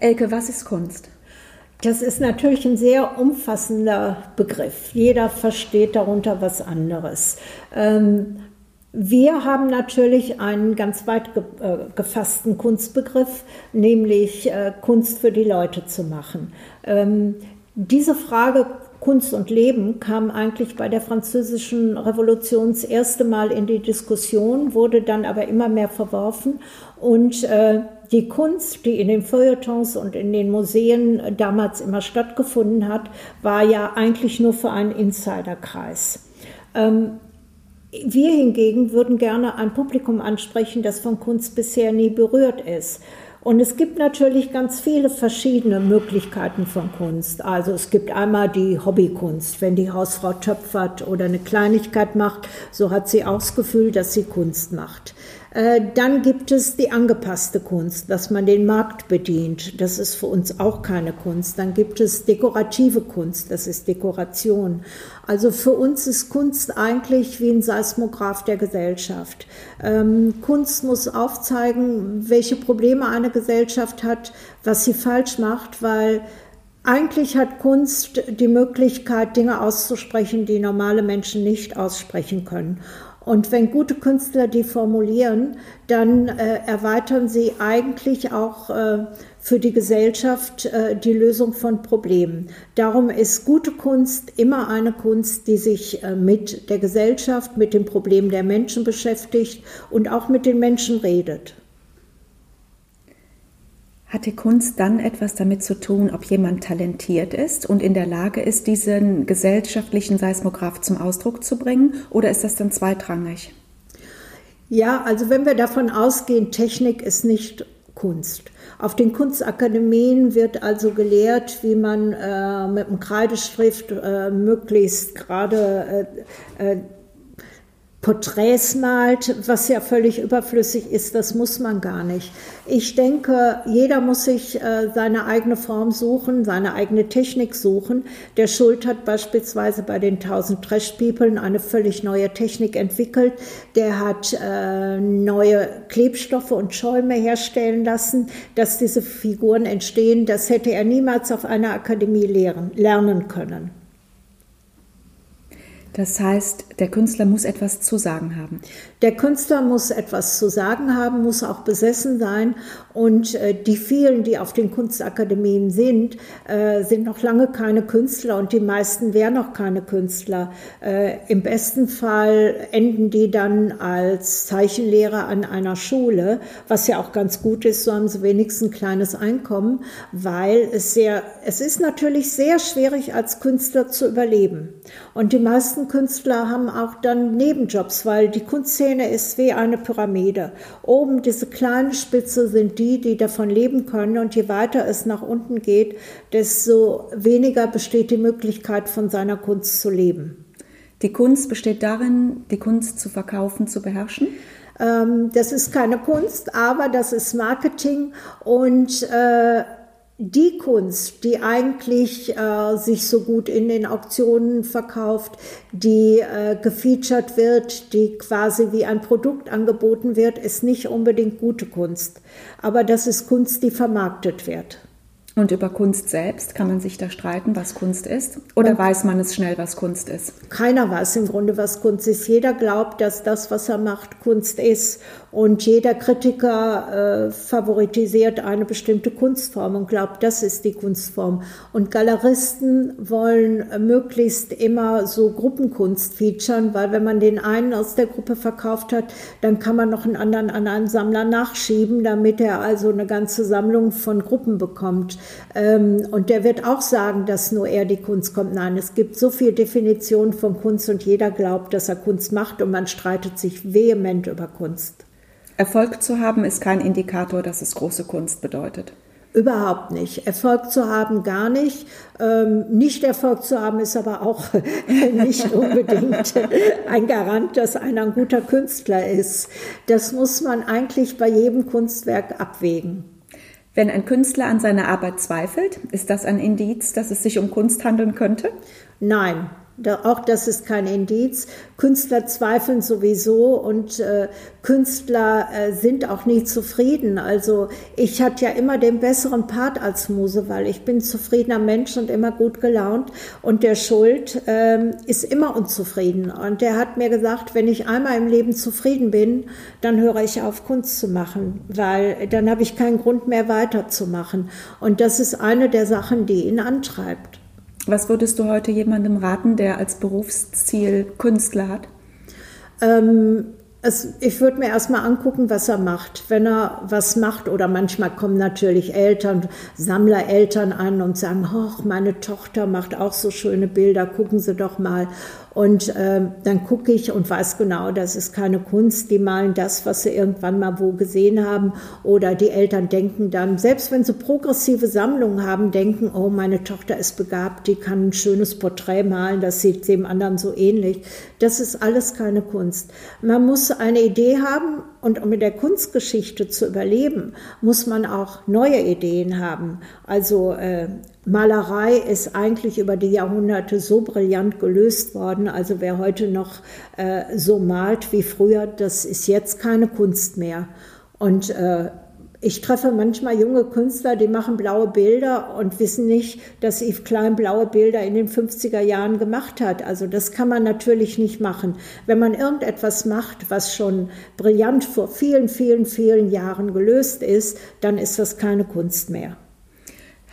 Elke, was ist Kunst? Das ist natürlich ein sehr umfassender Begriff. Jeder versteht darunter was anderes. Ähm, wir haben natürlich einen ganz weit äh, gefassten Kunstbegriff, nämlich äh, Kunst für die Leute zu machen. Ähm, diese Frage Kunst und Leben kam eigentlich bei der französischen Revolution das erste Mal in die Diskussion, wurde dann aber immer mehr verworfen und äh, die Kunst, die in den Feuilletons und in den Museen damals immer stattgefunden hat, war ja eigentlich nur für einen Insiderkreis. Ähm, wir hingegen würden gerne ein Publikum ansprechen, das von Kunst bisher nie berührt ist. Und es gibt natürlich ganz viele verschiedene Möglichkeiten von Kunst. Also es gibt einmal die Hobbykunst, wenn die Hausfrau töpfert oder eine Kleinigkeit macht, so hat sie auch das Gefühl, dass sie Kunst macht. Äh, dann gibt es die angepasste Kunst, dass man den Markt bedient. Das ist für uns auch keine Kunst. Dann gibt es dekorative Kunst, das ist Dekoration. Also für uns ist Kunst eigentlich wie ein Seismograph der Gesellschaft. Ähm, Kunst muss aufzeigen, welche Probleme eine Gesellschaft hat, was sie falsch macht, weil eigentlich hat Kunst die Möglichkeit, Dinge auszusprechen, die normale Menschen nicht aussprechen können. Und wenn gute Künstler die formulieren, dann äh, erweitern sie eigentlich auch äh, für die Gesellschaft äh, die Lösung von Problemen. Darum ist gute Kunst immer eine Kunst, die sich äh, mit der Gesellschaft, mit dem Problem der Menschen beschäftigt und auch mit den Menschen redet. Hat die Kunst dann etwas damit zu tun, ob jemand talentiert ist und in der Lage ist, diesen gesellschaftlichen Seismograph zum Ausdruck zu bringen? Oder ist das dann zweitrangig? Ja, also wenn wir davon ausgehen, Technik ist nicht Kunst. Auf den Kunstakademien wird also gelehrt, wie man äh, mit dem Kreidestift äh, möglichst gerade äh, äh Porträts malt, was ja völlig überflüssig ist, das muss man gar nicht. Ich denke, jeder muss sich äh, seine eigene Form suchen, seine eigene Technik suchen. Der Schuld hat beispielsweise bei den 1000 Trash People eine völlig neue Technik entwickelt. Der hat äh, neue Klebstoffe und Schäume herstellen lassen, dass diese Figuren entstehen. Das hätte er niemals auf einer Akademie lehren, lernen können. Das heißt, der Künstler muss etwas zu sagen haben. Der Künstler muss etwas zu sagen haben, muss auch besessen sein. Und äh, die vielen, die auf den Kunstakademien sind, äh, sind noch lange keine Künstler und die meisten wären noch keine Künstler. Äh, Im besten Fall enden die dann als Zeichenlehrer an einer Schule, was ja auch ganz gut ist, so haben sie wenigstens ein kleines Einkommen, weil es sehr, es ist natürlich sehr schwierig als Künstler zu überleben. Und die meisten Künstler haben auch dann Nebenjobs, weil die Kunstszene ist wie eine Pyramide. Oben diese kleine Spitze sind die, die davon leben können und je weiter es nach unten geht, desto weniger besteht die Möglichkeit, von seiner Kunst zu leben. Die Kunst besteht darin, die Kunst zu verkaufen, zu beherrschen? Ähm, das ist keine Kunst, aber das ist Marketing und äh, die Kunst, die eigentlich äh, sich so gut in den Auktionen verkauft, die äh, gefeatured wird, die quasi wie ein Produkt angeboten wird, ist nicht unbedingt gute Kunst. Aber das ist Kunst, die vermarktet wird. Und über Kunst selbst kann man sich da streiten, was Kunst ist? Oder Und weiß man es schnell, was Kunst ist? Keiner weiß im Grunde, was Kunst ist. Jeder glaubt, dass das, was er macht, Kunst ist. Und jeder Kritiker äh, favoritisiert eine bestimmte Kunstform und glaubt, das ist die Kunstform. Und Galeristen wollen möglichst immer so Gruppenkunst featuren, weil wenn man den einen aus der Gruppe verkauft hat, dann kann man noch einen anderen an einen Sammler nachschieben, damit er also eine ganze Sammlung von Gruppen bekommt. Ähm, und der wird auch sagen, dass nur er die Kunst kommt. Nein, es gibt so viele Definitionen von Kunst und jeder glaubt, dass er Kunst macht und man streitet sich vehement über Kunst. Erfolg zu haben ist kein Indikator, dass es große Kunst bedeutet. Überhaupt nicht. Erfolg zu haben gar nicht. Ähm, nicht Erfolg zu haben ist aber auch nicht unbedingt ein Garant, dass einer ein guter Künstler ist. Das muss man eigentlich bei jedem Kunstwerk abwägen. Wenn ein Künstler an seiner Arbeit zweifelt, ist das ein Indiz, dass es sich um Kunst handeln könnte? Nein, Auch das ist kein Indiz. Künstler zweifeln sowieso und äh, Künstler äh, sind auch nie zufrieden. Also ich hatte ja immer den besseren Part als Muse, weil ich bin zufriedener Mensch und immer gut gelaunt. Und der Schuld äh, ist immer unzufrieden. Und der hat mir gesagt, wenn ich einmal im Leben zufrieden bin, dann höre ich auf, Kunst zu machen, weil dann habe ich keinen Grund mehr weiterzumachen. Und das ist eine der Sachen, die ihn antreibt. Was würdest du heute jemandem raten, der als Berufsziel Künstler hat? Ähm, es, ich würde mir erstmal angucken, was er macht. Wenn er was macht, oder manchmal kommen natürlich Eltern, Sammlereltern an und sagen, ach, meine Tochter macht auch so schöne Bilder, gucken Sie doch mal. Und äh, dann gucke ich und weiß genau, das ist keine Kunst. Die malen das, was sie irgendwann mal wo gesehen haben. Oder die Eltern denken dann, selbst wenn sie progressive Sammlungen haben, denken, oh, meine Tochter ist begabt, die kann ein schönes Porträt malen, das sieht dem anderen so ähnlich. Das ist alles keine Kunst. Man muss eine Idee haben und um in der Kunstgeschichte zu überleben, muss man auch neue Ideen haben. Also äh, Malerei ist eigentlich über die Jahrhunderte so brillant gelöst worden. Also wer heute noch äh, so malt wie früher, das ist jetzt keine Kunst mehr. Und äh, ich treffe manchmal junge Künstler, die machen blaue Bilder und wissen nicht, dass Yves Klein blaue Bilder in den 50er Jahren gemacht hat. Also das kann man natürlich nicht machen. Wenn man irgendetwas macht, was schon brillant vor vielen, vielen, vielen Jahren gelöst ist, dann ist das keine Kunst mehr.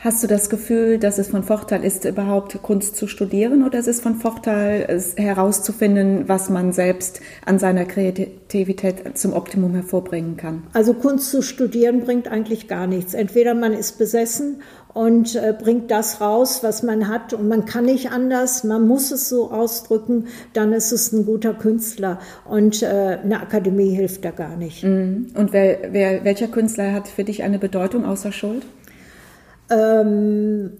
Hast du das Gefühl, dass es von Vorteil ist, überhaupt Kunst zu studieren oder ist es von Vorteil, herauszufinden, was man selbst an seiner Kreativität zum Optimum hervorbringen kann? Also Kunst zu studieren bringt eigentlich gar nichts. Entweder man ist besessen und äh, bringt das raus, was man hat und man kann nicht anders, man muss es so ausdrücken, dann ist es ein guter Künstler und äh, eine Akademie hilft da gar nicht. Mhm. Und wer, wer, welcher Künstler hat für dich eine Bedeutung außer Schuld? Ähm,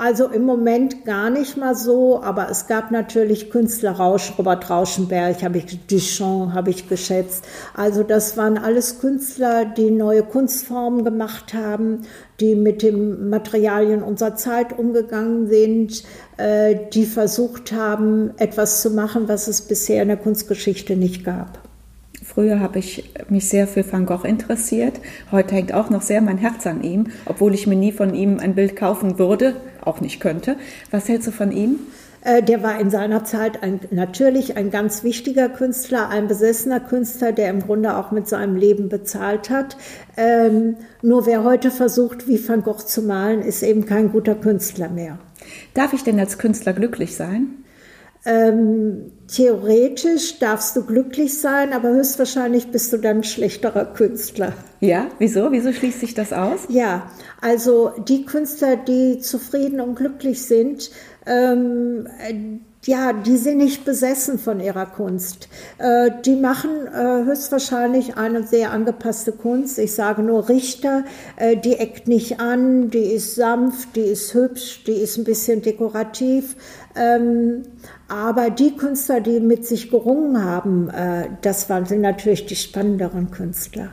also im Moment gar nicht mal so, aber es gab natürlich Künstler Rausch, Robert Rauschenberg, habe ich Duchamp, habe ich geschätzt. Also das waren alles Künstler, die neue Kunstformen gemacht haben, die mit den Materialien unserer Zeit umgegangen sind, äh, die versucht haben, etwas zu machen, was es bisher in der Kunstgeschichte nicht gab. Früher habe ich mich sehr für Van Gogh interessiert. Heute hängt auch noch sehr mein Herz an ihm, obwohl ich mir nie von ihm ein Bild kaufen würde, auch nicht könnte. Was hältst du von ihm? Äh, der war in seiner Zeit ein, natürlich ein ganz wichtiger Künstler, ein besessener Künstler, der im Grunde auch mit seinem Leben bezahlt hat. Ähm, nur wer heute versucht, wie Van Gogh zu malen, ist eben kein guter Künstler mehr. Darf ich denn als Künstler glücklich sein? Ähm, theoretisch darfst du glücklich sein, aber höchstwahrscheinlich bist du dann schlechterer Künstler. Ja, wieso? Wieso schließt sich das aus? Ja, also die Künstler, die zufrieden und glücklich sind, ähm, ja, die sind nicht besessen von ihrer Kunst. Äh, die machen äh, höchstwahrscheinlich eine sehr angepasste Kunst. Ich sage nur Richter, äh, die eckt nicht an, die ist sanft, die ist hübsch, die ist ein bisschen dekorativ. Ähm, aber die Künstler, die mit sich gerungen haben, äh, das waren natürlich die spannenderen Künstler.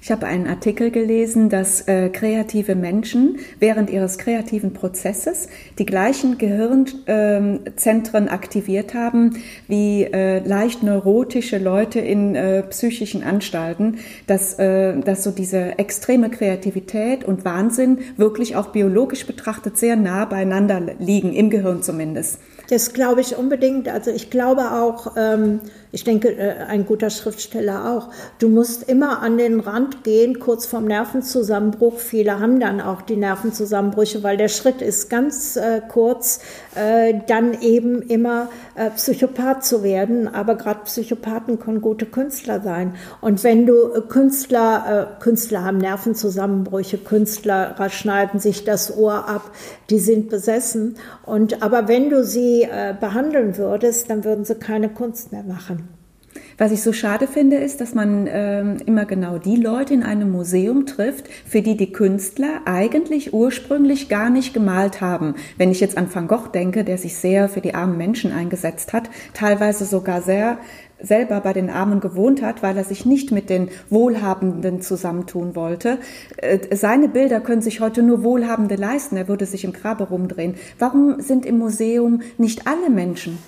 Ich habe einen Artikel gelesen, dass äh, kreative Menschen während ihres kreativen Prozesses die gleichen Gehirnzentren äh, aktiviert haben wie äh, leicht neurotische Leute in äh, psychischen Anstalten, dass, äh, dass so diese extreme Kreativität und Wahnsinn wirklich auch biologisch betrachtet sehr nah beieinander liegen, im Gehirn zumindest. Das glaube ich unbedingt. Also ich glaube auch, ähm, ich denke, äh, ein guter Schriftsteller auch, du musst immer an den Rand gehen, kurz vorm Nervenzusammenbruch. Viele haben dann auch die Nervenzusammenbrüche, weil der Schritt ist ganz äh, kurz, äh, dann eben immer äh, Psychopath zu werden. Aber gerade Psychopathen können gute Künstler sein. Und wenn du äh, Künstler, äh, Künstler haben Nervenzusammenbrüche, Künstler schneiden sich das Ohr ab, die sind besessen. Und aber wenn du sie äh, behandeln würdest, dann würden sie keine Kunst mehr machen. Was ich so schade finde, ist, dass man ähm, immer genau die Leute in einem Museum trifft, für die die Künstler eigentlich ursprünglich gar nicht gemalt haben. Wenn ich jetzt an Van Gogh denke, der sich sehr für die armen Menschen eingesetzt hat, teilweise sogar sehr selber bei den Armen gewohnt hat, weil er sich nicht mit den Wohlhabenden zusammentun wollte. Äh, seine Bilder können sich heute nur Wohlhabende leisten. Er würde sich im Grabe rumdrehen. Warum sind im Museum nicht alle Menschen?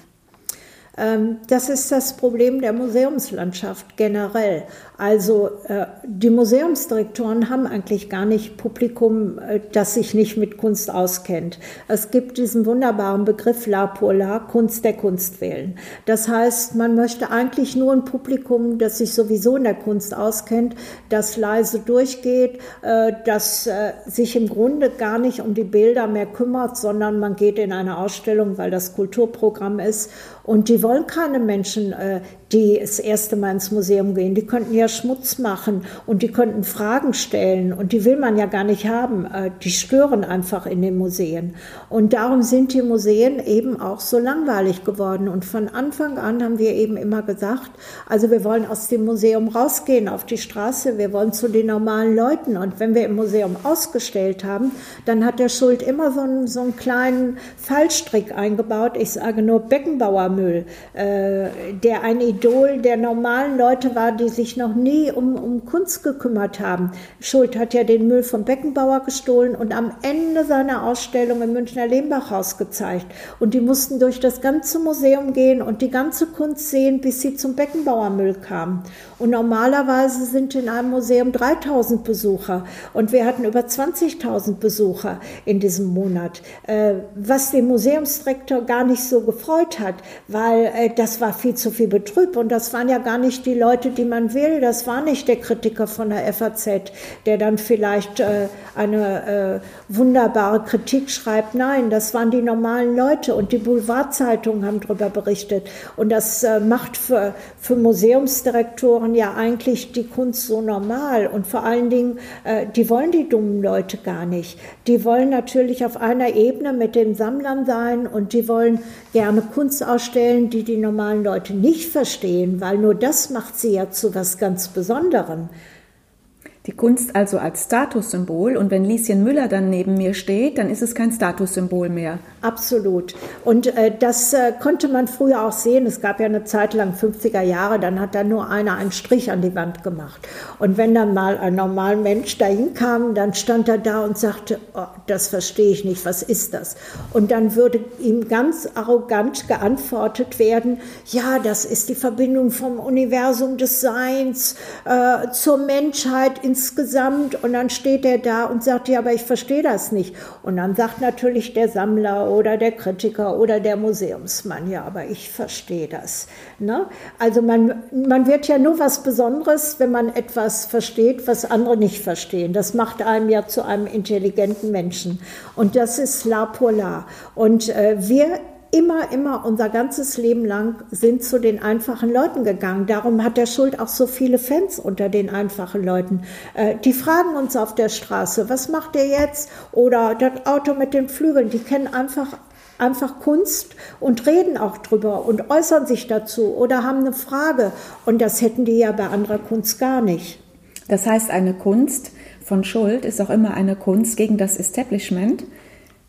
Ähm, das ist das Problem der Museumslandschaft generell. Also äh, die Museumsdirektoren haben eigentlich gar nicht Publikum, äh, das sich nicht mit Kunst auskennt. Es gibt diesen wunderbaren Begriff La Polar, Kunst der Kunst wählen. Das heißt, man möchte eigentlich nur ein Publikum, das sich sowieso in der Kunst auskennt, das leise durchgeht, äh, das sich im Grunde gar nicht um die Bilder mehr kümmert, sondern man geht in eine Ausstellung, weil das Kulturprogramm ist und die wollen keine Menschen, äh, die das erste Mal ins Museum gehen. Die könnten ja Schmutz machen und die könnten Fragen stellen und die will man ja gar nicht haben. Äh, die stören einfach in den Museen. Und darum sind die Museen eben auch so langweilig geworden. Und von Anfang an haben wir eben immer gesagt, also wir wollen aus dem Museum rausgehen auf die Straße, wir wollen zu den normalen Leuten. Und wenn wir im Museum ausgestellt haben, dann hat der Schuld immer so einen, so einen kleinen Fallstrick eingebaut. Ich sage nur Beckenbauermüll, äh, der eine Idol der normalen Leute war, die sich noch nie um, um Kunst gekümmert haben. Schuld hat ja den Müll vom Beckenbauer gestohlen und am Ende seiner Ausstellung im Münchner Lehmbachhaus gezeigt. Und die mussten durch das ganze Museum gehen und die ganze Kunst sehen, bis sie zum Beckenbauermüll kamen. Und normalerweise sind in einem Museum 3000 Besucher und wir hatten über 20.000 Besucher in diesem Monat, äh, was den Museumsdirektor gar nicht so gefreut hat, weil äh, das war viel zu viel Betrug Typ. Und das waren ja gar nicht die Leute, die man will. Das war nicht der Kritiker von der FAZ, der dann vielleicht äh, eine äh, wunderbare Kritik schreibt. Nein, das waren die normalen Leute. Und die Boulevardzeitungen haben darüber berichtet. Und das äh, macht für, für Museumsdirektoren ja eigentlich die Kunst so normal. Und vor allen Dingen, äh, die wollen die dummen Leute gar nicht. Die wollen natürlich auf einer Ebene mit den Sammlern sein und die wollen gerne Kunst ausstellen, die die normalen Leute nicht verstehen verstehen, weil nur das macht sie ja zu was ganz Besonderem. Die Kunst also als Statussymbol und wenn Lieschen Müller dann neben mir steht, dann ist es kein Statussymbol mehr. Absolut. Und äh, das äh, konnte man früher auch sehen. Es gab ja eine Zeit lang, 50er Jahre, dann hat da nur einer einen Strich an die Wand gemacht. Und wenn dann mal ein normaler Mensch dahin kam, dann stand er da und sagte, oh, das verstehe ich nicht, was ist das? Und dann würde ihm ganz arrogant geantwortet werden, ja, das ist die Verbindung vom Universum des Seins äh, zur Menschheit insgesamt und dann steht er da und sagt, ja, aber ich verstehe das nicht. Und dann sagt natürlich der Sammler oder der Kritiker oder der Museumsmann, ja, aber ich verstehe das. Ne? Also man, man wird ja nur was Besonderes, wenn man etwas versteht, was andere nicht verstehen. Das macht einem ja zu einem intelligenten Menschen. Und das ist la pour la. Und äh, wir immer, immer unser ganzes Leben lang sind zu den einfachen Leuten gegangen. Darum hat der Schuld auch so viele Fans unter den einfachen Leuten. Äh, die fragen uns auf der Straße, was macht ihr jetzt? Oder das Auto mit den Flügeln. Die kennen einfach einfach Kunst und reden auch drüber und äußern sich dazu oder haben eine Frage. Und das hätten die ja bei anderer Kunst gar nicht. Das heißt, eine Kunst von Schuld ist auch immer eine Kunst gegen das Establishment.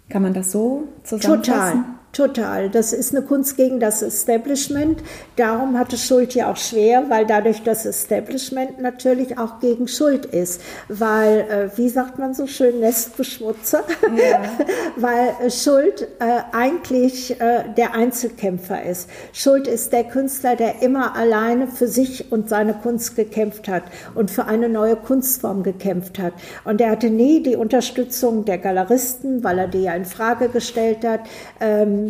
Kann man das so zusammenfassen? Total. Total. Das ist eine Kunst gegen das Establishment. Darum hatte Schuld ja auch schwer, weil dadurch das Establishment natürlich auch gegen Schuld ist. Weil, äh, wie sagt man so schön, Nestbeschmutzer? Ja. weil äh, Schuld äh, eigentlich äh, der Einzelkämpfer ist. Schuld ist der Künstler, der immer alleine für sich und seine Kunst gekämpft hat und für eine neue Kunstform gekämpft hat. Und er hatte nie die Unterstützung der Galeristen, weil er die ja in Frage gestellt hat. Ähm,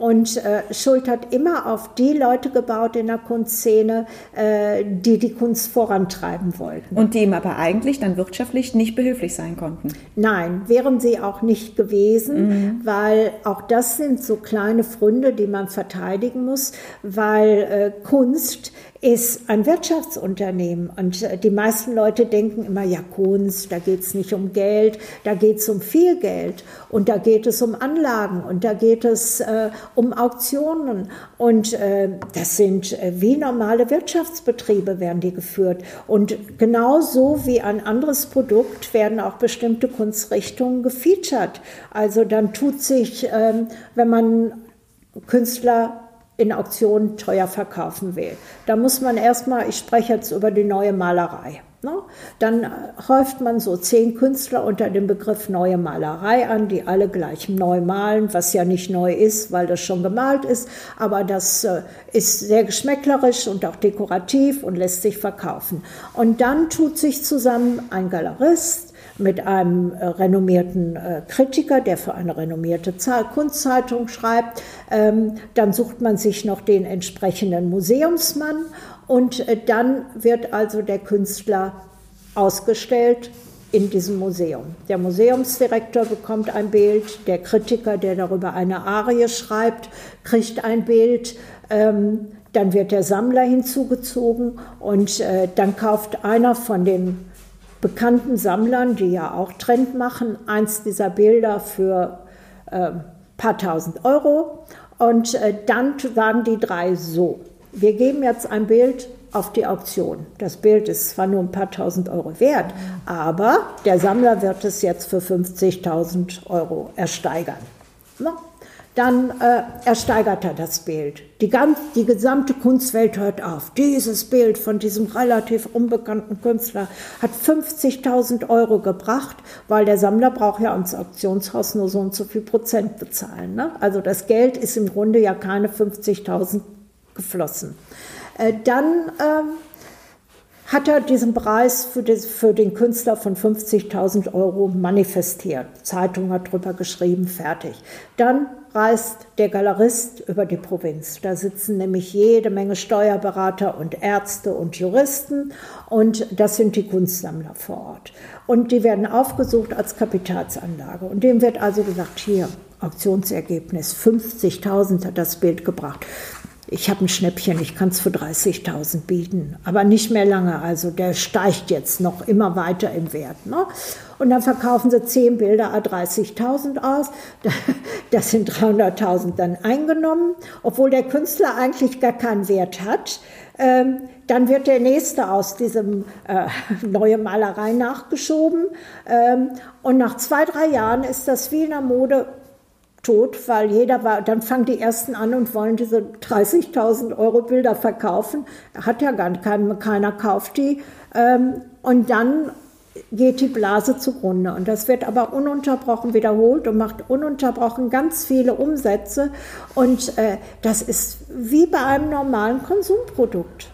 und äh, Schuld hat immer auf die Leute gebaut in der Kunstszene, äh, die die Kunst vorantreiben wollten. Und die ihm aber eigentlich dann wirtschaftlich nicht behilflich sein konnten. Nein, wären sie auch nicht gewesen, mhm. weil auch das sind so kleine Fründe, die man verteidigen muss, weil äh, Kunst ist ein Wirtschaftsunternehmen. Und die meisten Leute denken immer, ja, Kunst, da geht es nicht um Geld, da geht es um viel Geld und da geht es um Anlagen und da geht es äh, um Auktionen. Und äh, das sind äh, wie normale Wirtschaftsbetriebe, werden die geführt. Und genauso wie ein anderes Produkt werden auch bestimmte Kunstrichtungen gefeatured. Also dann tut sich, ähm, wenn man Künstler in Auktionen teuer verkaufen will. Da muss man erstmal, ich spreche jetzt über die neue Malerei. Ne? Dann häuft man so zehn Künstler unter dem Begriff neue Malerei an, die alle gleich neu malen, was ja nicht neu ist, weil das schon gemalt ist, aber das äh, ist sehr geschmäcklerisch und auch dekorativ und lässt sich verkaufen. Und dann tut sich zusammen ein Galerist mit einem äh, renommierten äh, Kritiker, der für eine renommierte Kunstzeitung schreibt. Ähm, dann sucht man sich noch den entsprechenden Museumsmann und äh, dann wird also der Künstler ausgestellt in diesem Museum. Der Museumsdirektor bekommt ein Bild, der Kritiker, der darüber eine Arie schreibt, kriegt ein Bild. Ähm, dann wird der Sammler hinzugezogen und äh, dann kauft einer von den bekannten Sammlern, die ja auch Trend machen, eins dieser Bilder für ein äh, paar tausend Euro. Und äh, dann sagen die drei so, wir geben jetzt ein Bild auf die Auktion. Das Bild ist zwar nur ein paar tausend Euro wert, aber der Sammler wird es jetzt für 50.000 Euro ersteigern. Dann äh, ersteigert er das Bild. Die, ganz, die gesamte Kunstwelt hört auf. Dieses Bild von diesem relativ unbekannten Künstler hat 50.000 Euro gebracht, weil der Sammler braucht ja ans Auktionshaus nur so und so viel Prozent bezahlen. Ne? Also das Geld ist im Grunde ja keine 50.000 geflossen. Äh, dann ähm, hat er diesen Preis für, das, für den Künstler von 50.000 Euro manifestiert. Zeitung hat drüber geschrieben, fertig. Dann reist der Galerist über die Provinz. Da sitzen nämlich jede Menge Steuerberater und Ärzte und Juristen und das sind die Kunstsammler vor Ort. Und die werden aufgesucht als Kapitalsanlage. Und dem wird also gesagt, hier, Auktionsergebnis, 50.000 hat das Bild gebracht ich habe ein Schnäppchen, ich kann es für 30.000 bieten, aber nicht mehr lange. Also der steigt jetzt noch immer weiter im Wert. Ne? Und dann verkaufen sie 10 Bilder a 30.000 aus. Das sind 300.000 dann eingenommen, obwohl der Künstler eigentlich gar keinen Wert hat. Ähm, dann wird der nächste aus diesem äh, neue Malerei nachgeschoben. Ähm, und nach zwei, drei Jahren ist das wie in der Mode tot, weil jeder war, dann fangen die ersten an und wollen diese 30.000 Euro Bilder verkaufen. Hat ja gar kein, keiner kauft die. Ähm, und dann geht die Blase zugrunde. Und das wird aber ununterbrochen wiederholt und macht ununterbrochen ganz viele Umsätze. Und äh, das ist wie bei einem normalen Konsumprodukt.